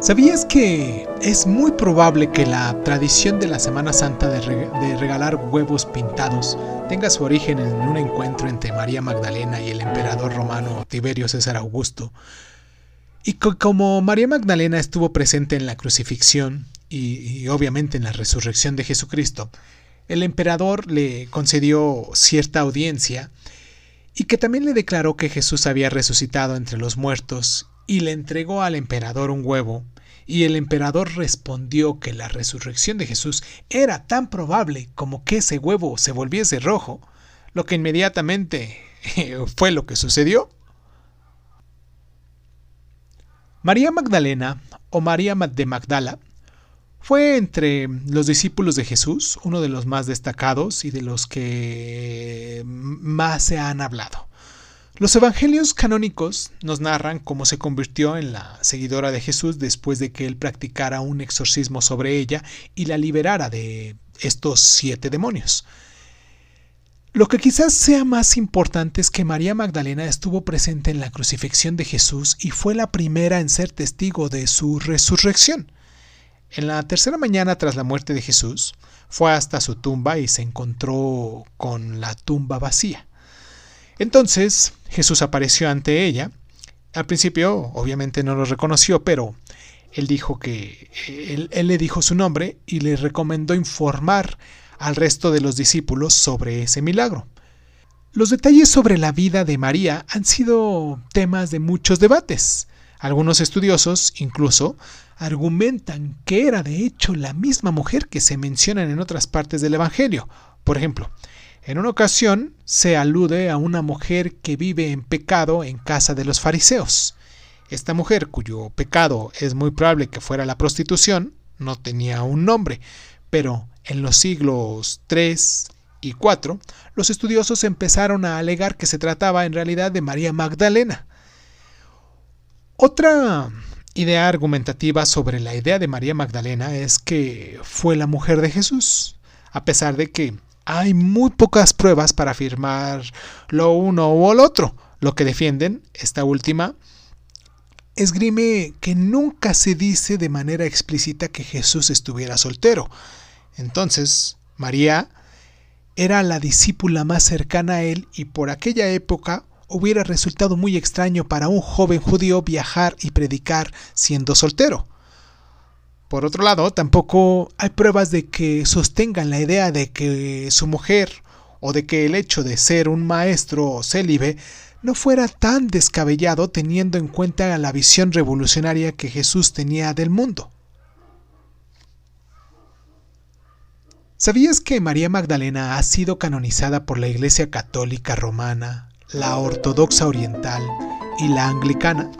¿Sabías que es muy probable que la tradición de la Semana Santa de, regalar huevos pintados tenga su origen en un encuentro entre María Magdalena y el emperador romano Tiberio César Augusto? Y como María Magdalena estuvo presente en la crucifixión y obviamente en la resurrección de Jesucristo, el emperador le concedió cierta audiencia y que también le declaró que Jesús había resucitado entre los muertos y le entregó al emperador un huevo, y el emperador respondió que la resurrección de Jesús era tan probable como que ese huevo se volviese rojo, lo que inmediatamente fue lo que sucedió. María Magdalena o María de Magdala fue entre los discípulos de Jesús uno de los más destacados y de los que más se han hablado. Los evangelios canónicos nos narran cómo se convirtió en la seguidora de Jesús después de que él practicara un exorcismo sobre ella y la liberara de estos siete demonios. Lo que quizás sea más importante es que María Magdalena estuvo presente en la crucifixión de Jesús y fue la primera en ser testigo de su resurrección. En la tercera mañana tras la muerte de Jesús, fue hasta su tumba y se encontró con la tumba vacía. Entonces Jesús apareció ante ella. Al principio obviamente no lo reconoció, pero él dijo que él, le dijo su nombre y le recomendó informar al resto de los discípulos sobre ese milagro. Los detalles sobre la vida de María han sido temas de muchos debates. Algunos estudiosos incluso argumentan que era de hecho la misma mujer que se mencionan en otras partes del Evangelio. Por ejemplo, en una ocasión se alude a una mujer que vive en pecado en casa de los fariseos. Esta mujer, cuyo pecado es muy probable que fuera la prostitución, no tenía un nombre, pero en los siglos III y IV, los estudiosos empezaron a alegar que se trataba en realidad de María Magdalena. Otra idea argumentativa sobre la idea de María Magdalena es que fue la mujer de Jesús, a pesar de que hay muy pocas pruebas para afirmar lo uno o lo otro. Lo que defienden, esta última, esgrime que nunca se dice de manera explícita que Jesús estuviera soltero. Entonces, María era la discípula más cercana a él y por aquella época hubiera resultado muy extraño para un joven judío viajar y predicar siendo soltero. Por otro lado, tampoco hay pruebas de que sostengan la idea de que su mujer o de que el hecho de ser un maestro célibe no fuera tan descabellado teniendo en cuenta la visión revolucionaria que Jesús tenía del mundo. ¿Sabías que María Magdalena ha sido canonizada por la Iglesia Católica Romana, la Ortodoxa Oriental y la Anglicana?